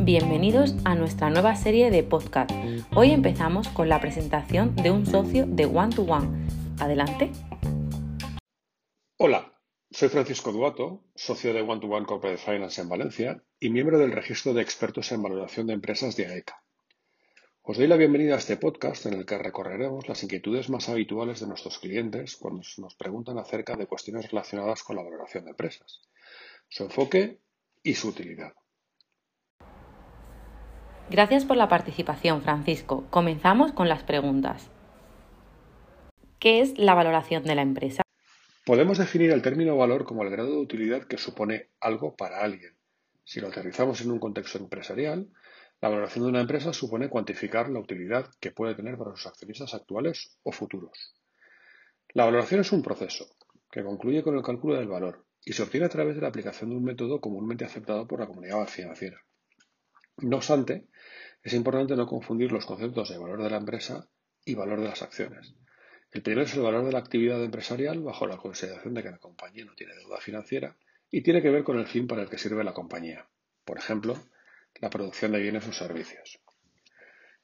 Bienvenidos a nuestra nueva serie de podcast. Hoy empezamos con la presentación de un socio de One to One. Adelante. Hola, soy Francisco Duato, socio de One to One Corporate Finance en Valencia y miembro del registro de expertos en valoración de empresas de AECA. Os doy la bienvenida a este podcast en el que recorreremos las inquietudes más habituales de nuestros clientes cuando nos preguntan acerca de cuestiones relacionadas con la valoración de empresas, su enfoque y su utilidad. Gracias por la participación, Francisco. Comenzamos con las preguntas. ¿Qué es la valoración de la empresa? Podemos definir el término valor como el grado de utilidad que supone algo para alguien. Si lo aterrizamos en un contexto empresarial, la valoración de una empresa supone cuantificar la utilidad que puede tener para sus accionistas actuales o futuros. La valoración es un proceso que concluye con el cálculo del valor y se obtiene a través de la aplicación de un método comúnmente aceptado por la comunidad financiera. No obstante, es importante no confundir los conceptos de valor de la empresa y valor de las acciones. El primero es el valor de la actividad empresarial bajo la consideración de que la compañía no tiene deuda financiera y tiene que ver con el fin para el que sirve la compañía, por ejemplo, la producción de bienes o servicios.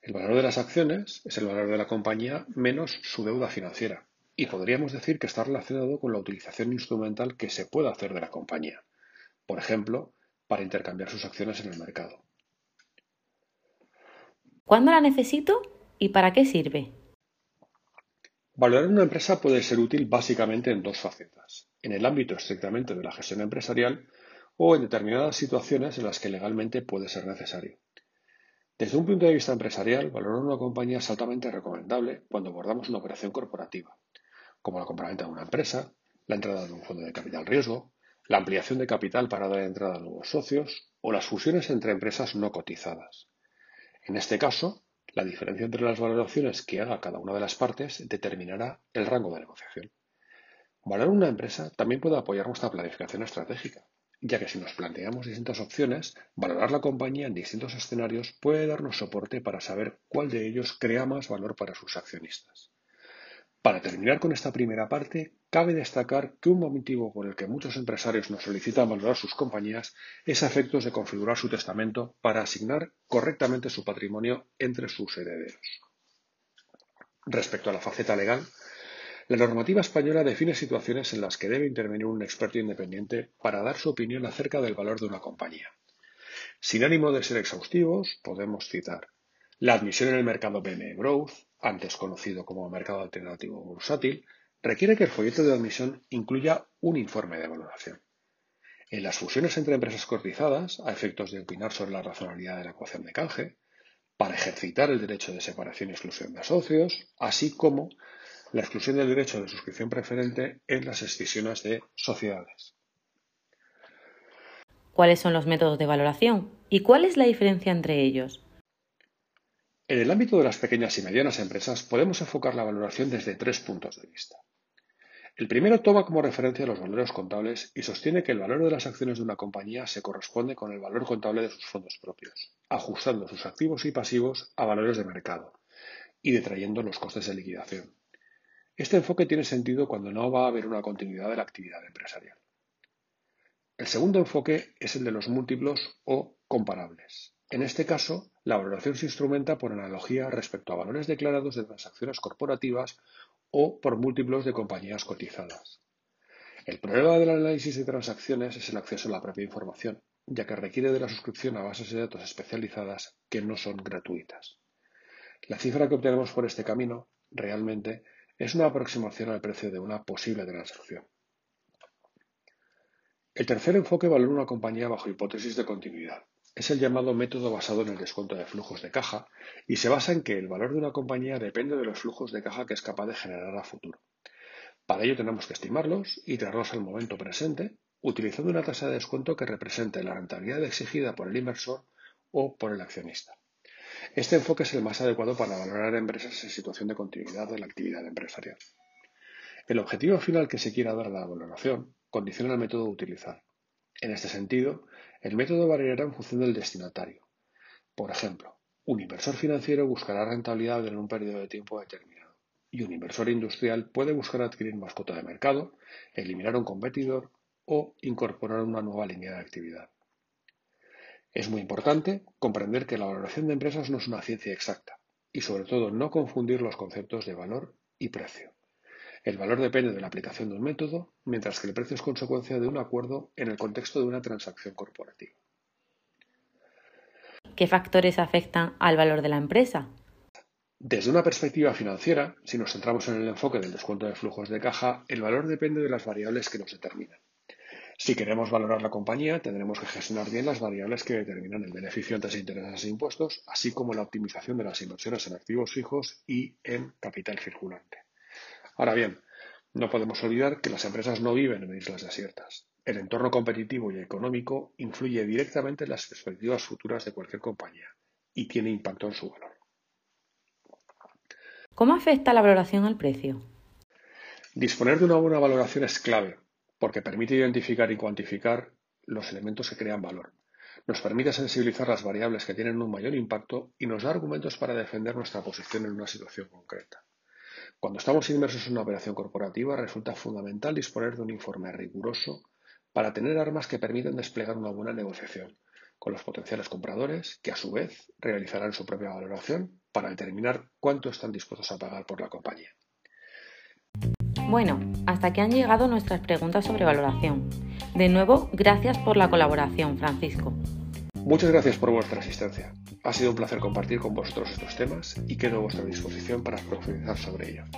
El valor de las acciones es el valor de la compañía menos su deuda financiera y podríamos decir que está relacionado con la utilización instrumental que se puede hacer de la compañía, por ejemplo, para intercambiar sus acciones en el mercado. ¿Cuándo la necesito y para qué sirve? Valorar una empresa puede ser útil básicamente en dos facetas, en el ámbito estrictamente de la gestión empresarial o en determinadas situaciones en las que legalmente puede ser necesario. Desde un punto de vista empresarial, valorar una compañía es altamente recomendable cuando abordamos una operación corporativa, como la compraventa de una empresa, la entrada de un fondo de capital riesgo, la ampliación de capital para dar entrada a nuevos socios o las fusiones entre empresas no cotizadas. En este caso, la diferencia entre las valoraciones que haga cada una de las partes determinará el rango de negociación. Valorar una empresa también puede apoyar nuestra planificación estratégica, ya que si nos planteamos distintas opciones, valorar la compañía en distintos escenarios puede darnos soporte para saber cuál de ellos crea más valor para sus accionistas. Para terminar con esta primera parte, cabe destacar que un motivo por el que muchos empresarios nos solicitan valorar sus compañías es a efectos de configurar su testamento para asignar correctamente su patrimonio entre sus herederos. Respecto a la faceta legal, la normativa española define situaciones en las que debe intervenir un experto independiente para dar su opinión acerca del valor de una compañía. Sin ánimo de ser exhaustivos, podemos citar la admisión en el mercado PME Growth, antes conocido como mercado alternativo bursátil, requiere que el folleto de admisión incluya un informe de valoración. En las fusiones entre empresas cotizadas, a efectos de opinar sobre la razonabilidad de la ecuación de canje, para ejercitar el derecho de separación y exclusión de socios, así como la exclusión del derecho de suscripción preferente en las escisiones de sociedades. ¿Cuáles son los métodos de valoración y cuál es la diferencia entre ellos? En el ámbito de las pequeñas y medianas empresas podemos enfocar la valoración desde tres puntos de vista. El primero toma como referencia los valores contables y sostiene que el valor de las acciones de una compañía se corresponde con el valor contable de sus fondos propios, ajustando sus activos y pasivos a valores de mercado y detrayendo los costes de liquidación. Este enfoque tiene sentido cuando no va a haber una continuidad de la actividad empresarial. El segundo enfoque es el de los múltiplos o comparables. En este caso, la valoración se instrumenta por analogía respecto a valores declarados de transacciones corporativas o por múltiplos de compañías cotizadas. El problema del análisis de transacciones es el acceso a la propia información, ya que requiere de la suscripción a bases de datos especializadas que no son gratuitas. La cifra que obtenemos por este camino realmente es una aproximación al precio de una posible transacción. El tercer enfoque valora una compañía bajo hipótesis de continuidad. Es el llamado método basado en el descuento de flujos de caja y se basa en que el valor de una compañía depende de los flujos de caja que es capaz de generar a futuro. Para ello tenemos que estimarlos y traerlos al momento presente utilizando una tasa de descuento que represente la rentabilidad exigida por el inversor o por el accionista. Este enfoque es el más adecuado para valorar empresas en situación de continuidad de la actividad empresarial. El objetivo final que se quiera dar a la valoración condiciona el método a utilizar. En este sentido, el método variará en función del destinatario. Por ejemplo, un inversor financiero buscará rentabilidad en un periodo de tiempo determinado y un inversor industrial puede buscar adquirir más cuota de mercado, eliminar un competidor o incorporar una nueva línea de actividad. Es muy importante comprender que la valoración de empresas no es una ciencia exacta y sobre todo no confundir los conceptos de valor y precio. El valor depende de la aplicación de un método, mientras que el precio es consecuencia de un acuerdo en el contexto de una transacción corporativa. ¿Qué factores afectan al valor de la empresa? Desde una perspectiva financiera, si nos centramos en el enfoque del descuento de flujos de caja, el valor depende de las variables que nos determinan. Si queremos valorar la compañía, tendremos que gestionar bien las variables que determinan el beneficio antes de intereses e impuestos, así como la optimización de las inversiones en activos fijos y en capital circulante. Ahora bien, no podemos olvidar que las empresas no viven en islas desiertas. El entorno competitivo y económico influye directamente en las perspectivas futuras de cualquier compañía y tiene impacto en su valor. ¿Cómo afecta la valoración al precio? Disponer de una buena valoración es clave porque permite identificar y cuantificar los elementos que crean valor. Nos permite sensibilizar las variables que tienen un mayor impacto y nos da argumentos para defender nuestra posición en una situación concreta. Cuando estamos inmersos en una operación corporativa, resulta fundamental disponer de un informe riguroso para tener armas que permitan desplegar una buena negociación con los potenciales compradores, que a su vez realizarán su propia valoración para determinar cuánto están dispuestos a pagar por la compañía. Bueno, hasta aquí han llegado nuestras preguntas sobre valoración. De nuevo, gracias por la colaboración, Francisco. Muchas gracias por vuestra asistencia. Ha sido un placer compartir con vosotros estos temas y quedo a vuestra disposición para profundizar sobre ellos.